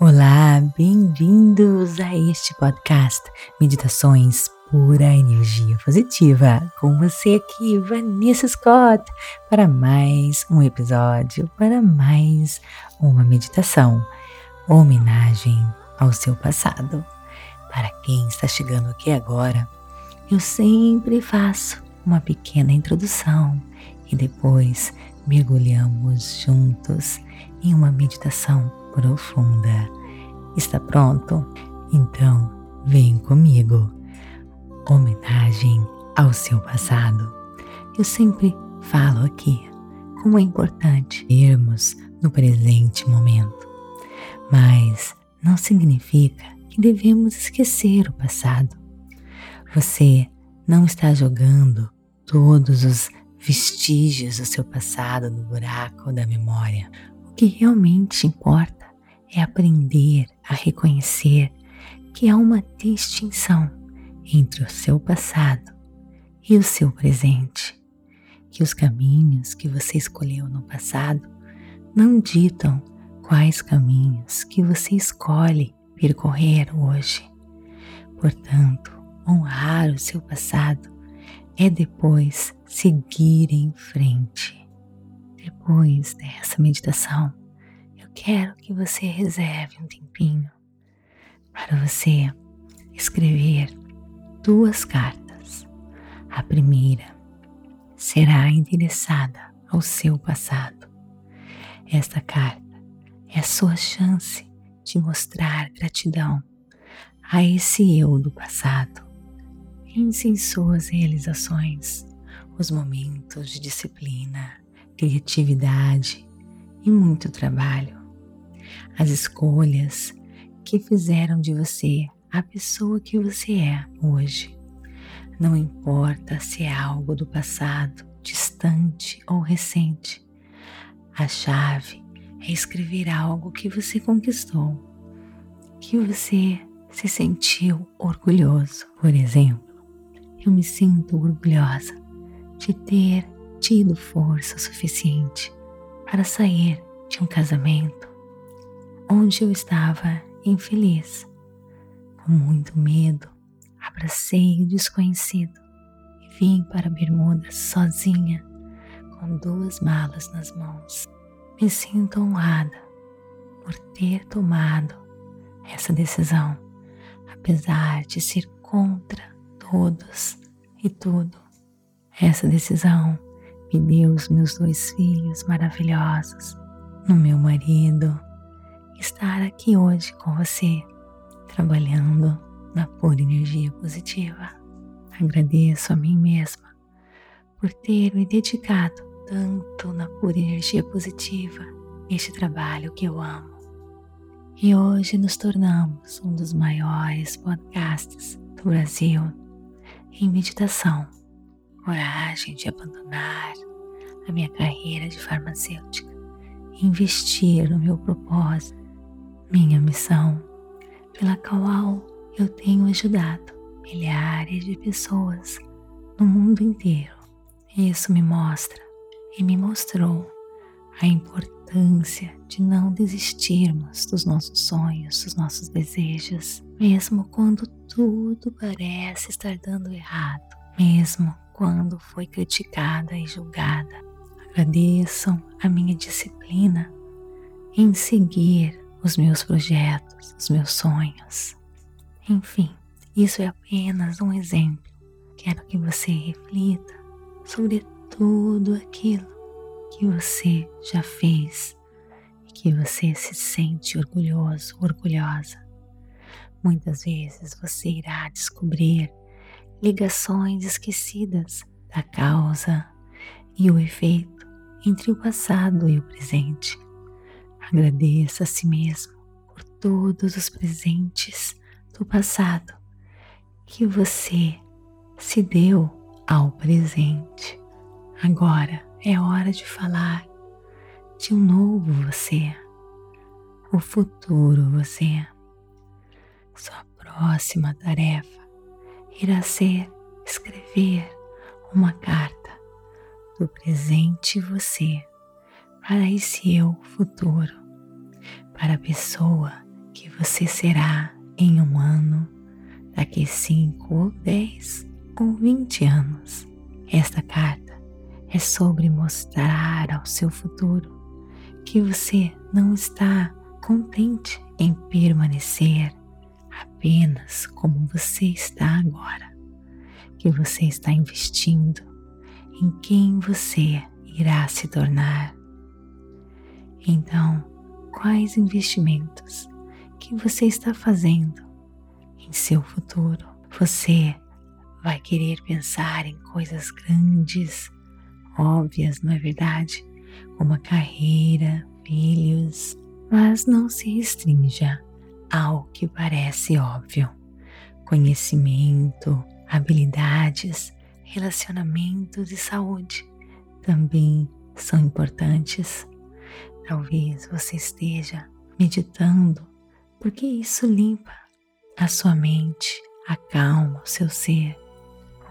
Olá, bem-vindos a este podcast Meditações Pura Energia Positiva. Com você aqui, Vanessa Scott, para mais um episódio, para mais uma meditação, homenagem ao seu passado. Para quem está chegando aqui agora, eu sempre faço uma pequena introdução e depois mergulhamos juntos em uma meditação profunda. Está pronto? Então, vem comigo. Homenagem ao seu passado. Eu sempre falo aqui como é importante irmos no presente momento, mas não significa que devemos esquecer o passado. Você não está jogando todos os vestígios do seu passado no buraco da memória. O que realmente importa é aprender a reconhecer que há uma distinção entre o seu passado e o seu presente, que os caminhos que você escolheu no passado não ditam quais caminhos que você escolhe percorrer hoje. Portanto, honrar o seu passado é depois seguir em frente. Depois dessa meditação, quero que você reserve um tempinho para você escrever duas cartas. A primeira será endereçada ao seu passado. Esta carta é a sua chance de mostrar gratidão a esse eu do passado. Pense em suas realizações, os momentos de disciplina, criatividade e muito trabalho as escolhas que fizeram de você a pessoa que você é hoje. Não importa se é algo do passado, distante ou recente. A chave é escrever algo que você conquistou, que você se sentiu orgulhoso. Por exemplo, eu me sinto orgulhosa de ter tido força suficiente para sair de um casamento onde eu estava infeliz. Com muito medo, abracei o desconhecido e vim para Bermuda sozinha, com duas malas nas mãos. Me sinto honrada por ter tomado essa decisão, apesar de ser contra todos e tudo. Essa decisão me deu os meus dois filhos maravilhosos, no meu marido, estar aqui hoje com você, trabalhando na pura energia positiva. Agradeço a mim mesma por ter me dedicado tanto na pura energia positiva, este trabalho que eu amo. E hoje nos tornamos um dos maiores podcasts do Brasil em meditação. Coragem de abandonar a minha carreira de farmacêutica investir no meu propósito minha missão, pela qual eu tenho ajudado milhares de pessoas no mundo inteiro. Isso me mostra e me mostrou a importância de não desistirmos dos nossos sonhos, dos nossos desejos, mesmo quando tudo parece estar dando errado, mesmo quando foi criticada e julgada. Agradeçam a minha disciplina em seguir os meus projetos, os meus sonhos. Enfim, isso é apenas um exemplo. Quero que você reflita sobre tudo aquilo que você já fez e que você se sente orgulhoso, orgulhosa. Muitas vezes você irá descobrir ligações esquecidas da causa e o efeito entre o passado e o presente. Agradeça a si mesmo por todos os presentes do passado que você se deu ao presente. Agora é hora de falar de um novo você, o futuro você. Sua próxima tarefa irá ser escrever uma carta do presente você para esse eu futuro, para a pessoa que você será em um ano, daqui cinco ou dez ou vinte anos. Esta carta é sobre mostrar ao seu futuro que você não está contente em permanecer apenas como você está agora, que você está investindo em quem você irá se tornar. Então, quais investimentos que você está fazendo em seu futuro? Você vai querer pensar em coisas grandes, óbvias, não é verdade? Como a carreira, filhos, mas não se restrinja ao que parece óbvio. Conhecimento, habilidades, relacionamentos e saúde também são importantes. Talvez você esteja meditando, porque isso limpa a sua mente, acalma o seu ser.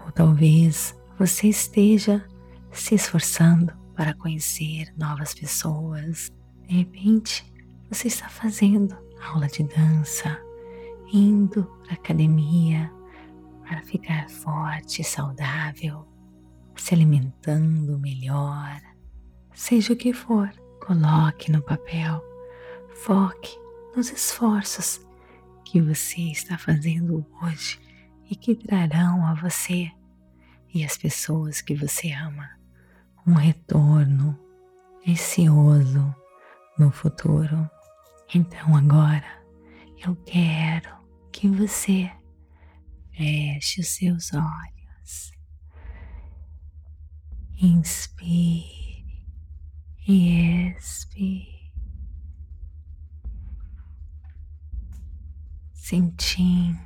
Ou talvez você esteja se esforçando para conhecer novas pessoas. De repente, você está fazendo aula de dança, indo para academia para ficar forte e saudável, se alimentando melhor. Seja o que for, coloque no papel, foque nos esforços que você está fazendo hoje e que trarão a você e as pessoas que você ama um retorno precioso no futuro. Então agora eu quero que você feche os seus olhos, inspire e expire, sentindo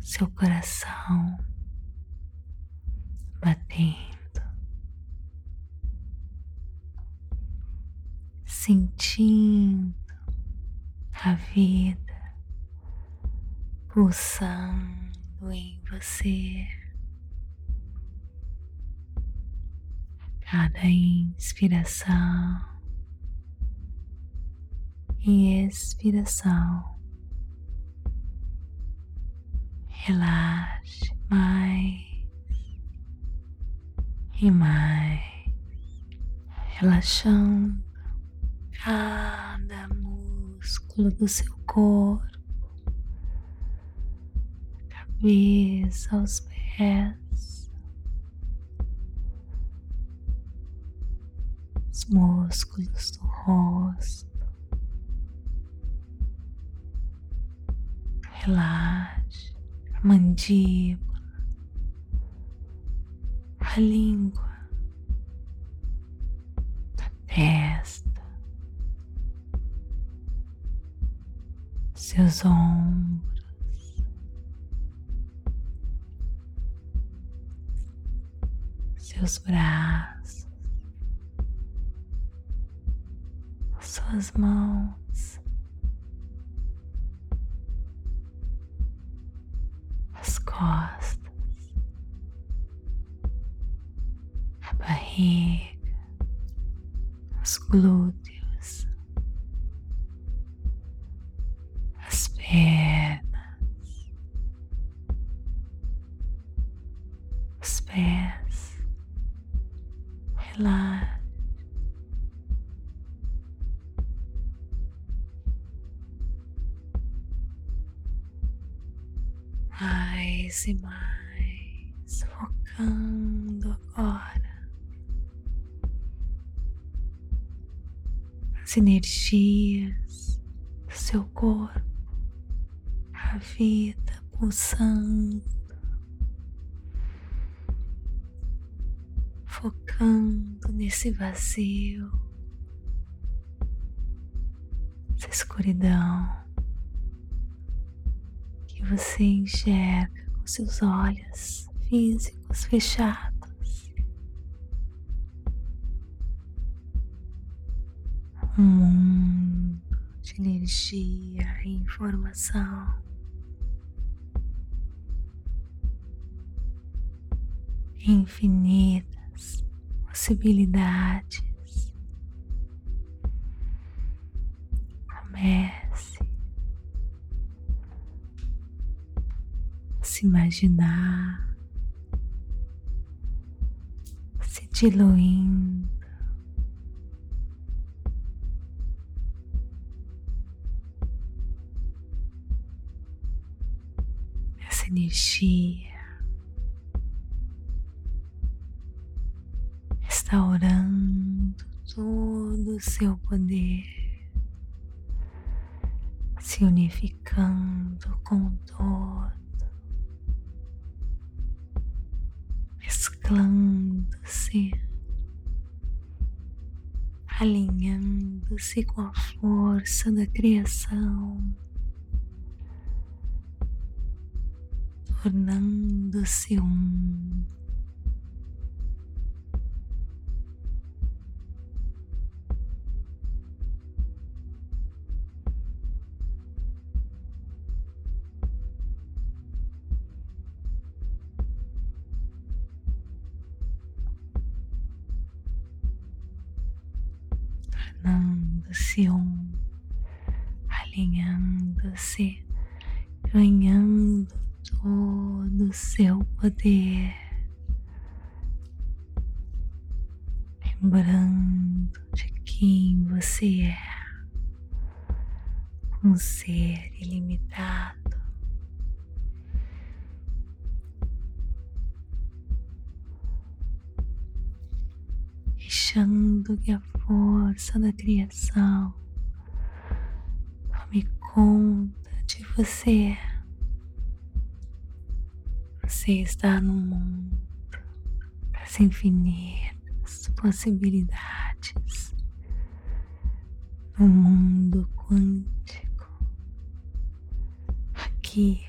seu coração batendo. Sentindo a vida pulsando em você. Cada inspiração. E expiração, relaxe mais e mais, relaxando cada músculo do seu corpo, cabeça aos pés, músculos do rosto. Relaxe. A mandíbula, a língua, a testa. seus ombros, seus braços, suas mãos, as costas, a barriga, os glúteos. Mais e mais, focando agora as energias do seu corpo a vida pulsando, focando nesse vazio, essa escuridão você enxerga com seus olhos físicos fechados. Um mundo de energia e informação. infinitas possibilidades. Se imaginar se diluindo. Essa energia restaurando todo o seu poder se unificando com todo, mesclando-se, alinhando-se com a força da criação, tornando-se um. Tornando-se um, alinhando-se, ganhando todo o seu poder, força da criação tome conta de você. Você está no mundo das infinitas possibilidades, no mundo quântico. Aqui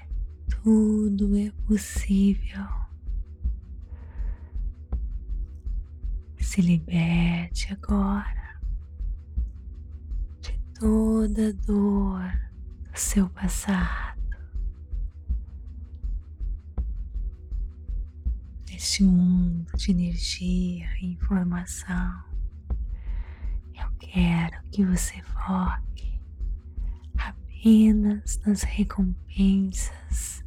tudo é possível. Se liberte agora de toda dor do seu passado. Neste mundo de energia e informação, eu quero que você foque apenas nas recompensas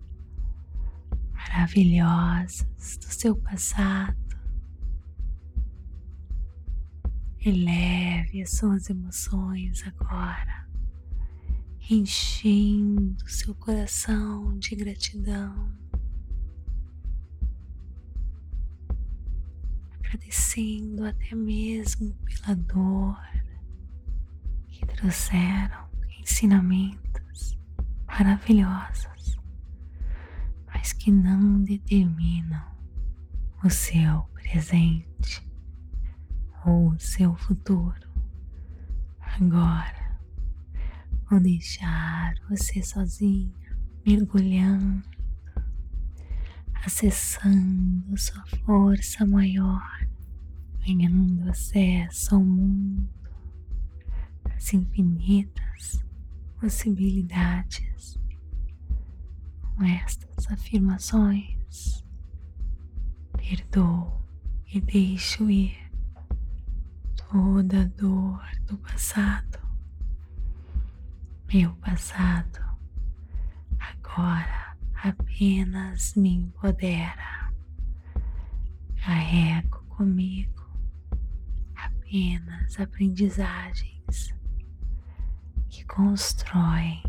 maravilhosas do seu passado Eleve as suas emoções agora, enchendo seu coração de gratidão, agradecendo até mesmo pela dor que trouxeram ensinamentos maravilhosos, mas que não determinam o seu presente o seu futuro. Agora vou deixar você sozinho, mergulhando, acessando sua força maior, ganhando acesso ao mundo das infinitas possibilidades. Com estas afirmações, perdoo e deixo ir toda dor do passado, meu passado, agora apenas me empodera. Carrego comigo apenas aprendizagens que constroem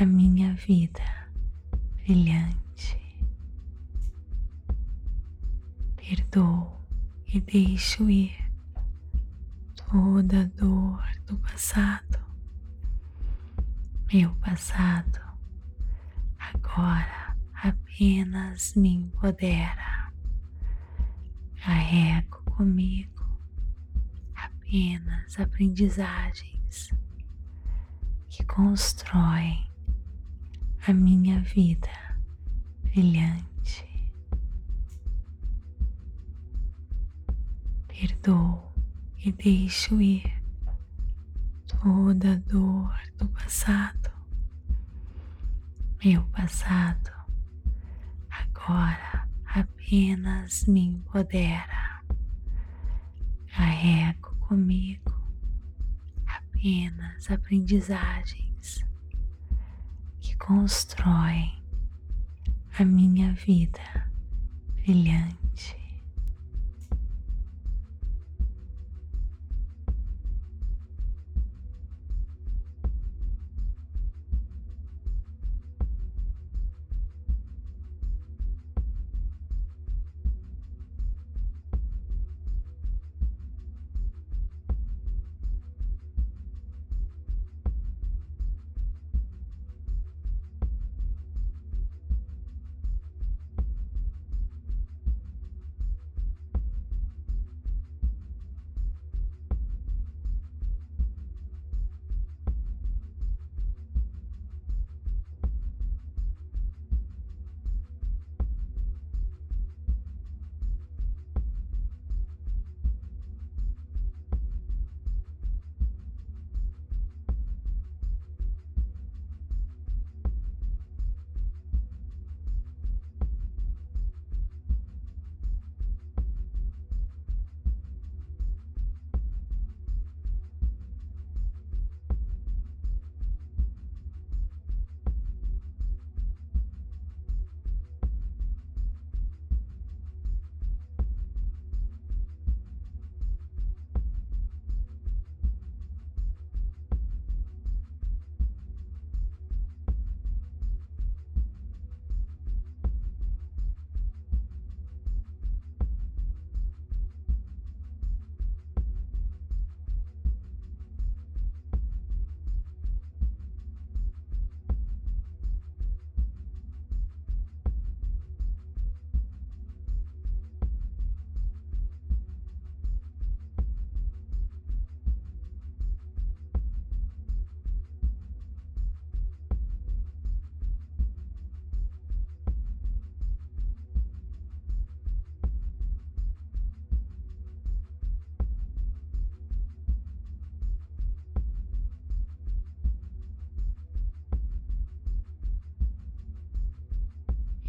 a minha vida brilhante. Perdoo e deixo ir toda a dor do passado, meu passado, agora apenas me empodera. Carrego comigo apenas aprendizagens que constroem a minha vida brilhante. Perdoo e deixo ir toda a dor do passado, meu passado, agora apenas me empodera. Carrego comigo apenas aprendizagens que constroem a minha vida brilhante.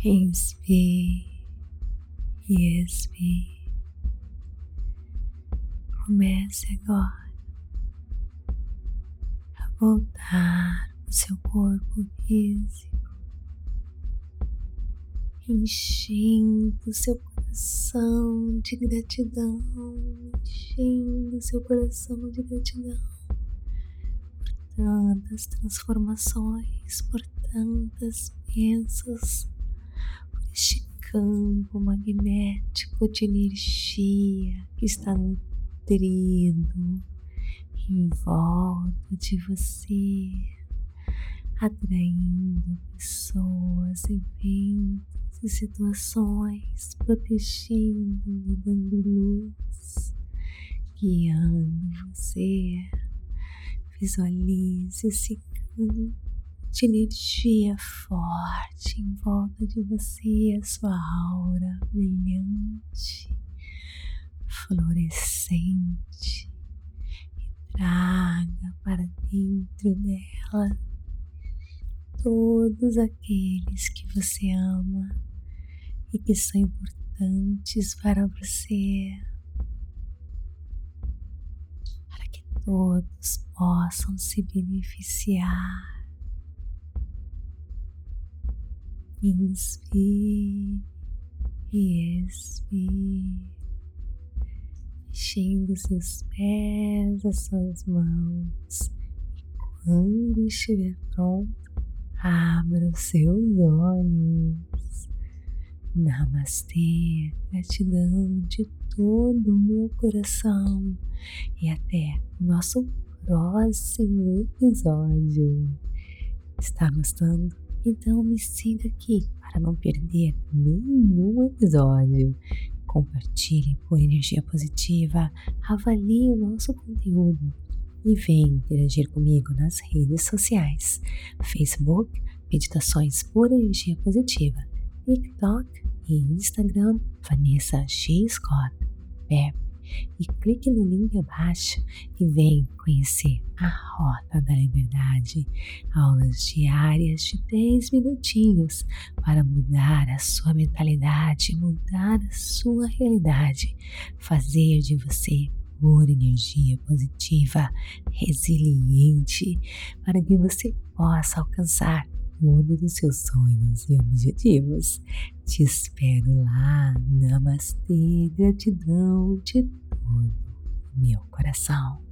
Inspire e expire. Comece agora a voltar o seu corpo físico, enchendo seu coração de gratidão, enchendo seu coração de gratidão por tantas transformações, por tantas bênçãos este campo magnético de energia que está nutrido em volta de você, atraindo pessoas, eventos e situações, protegendo dando luz, guiando você. Visualize esse campo de energia forte em volta de você, a sua aura brilhante, fluorescente, e traga para dentro dela todos aqueles que você ama e que são importantes para você. Para que todos possam se beneficiar Inspire e expire, mexendo seus pés, as suas mãos. E quando estiver pronto, abra os seus olhos. Namastê, gratidão de todo o meu coração e até o nosso próximo episódio. Está gostando? Então me siga aqui para não perder nenhum episódio. Compartilhe por energia positiva, avalie o nosso conteúdo e venha interagir comigo nas redes sociais: Facebook, Meditações por Energia Positiva, TikTok e Instagram, Vanessa G. Scott, Pep e clique no link abaixo e vem conhecer a Rota da Liberdade, aulas diárias de 10 minutinhos para mudar a sua mentalidade, mudar a sua realidade, fazer de você pura energia positiva, resiliente, para que você possa alcançar todos os seus sonhos e objetivos. Te espero lá. Namastê, gratidão de todo meu coração.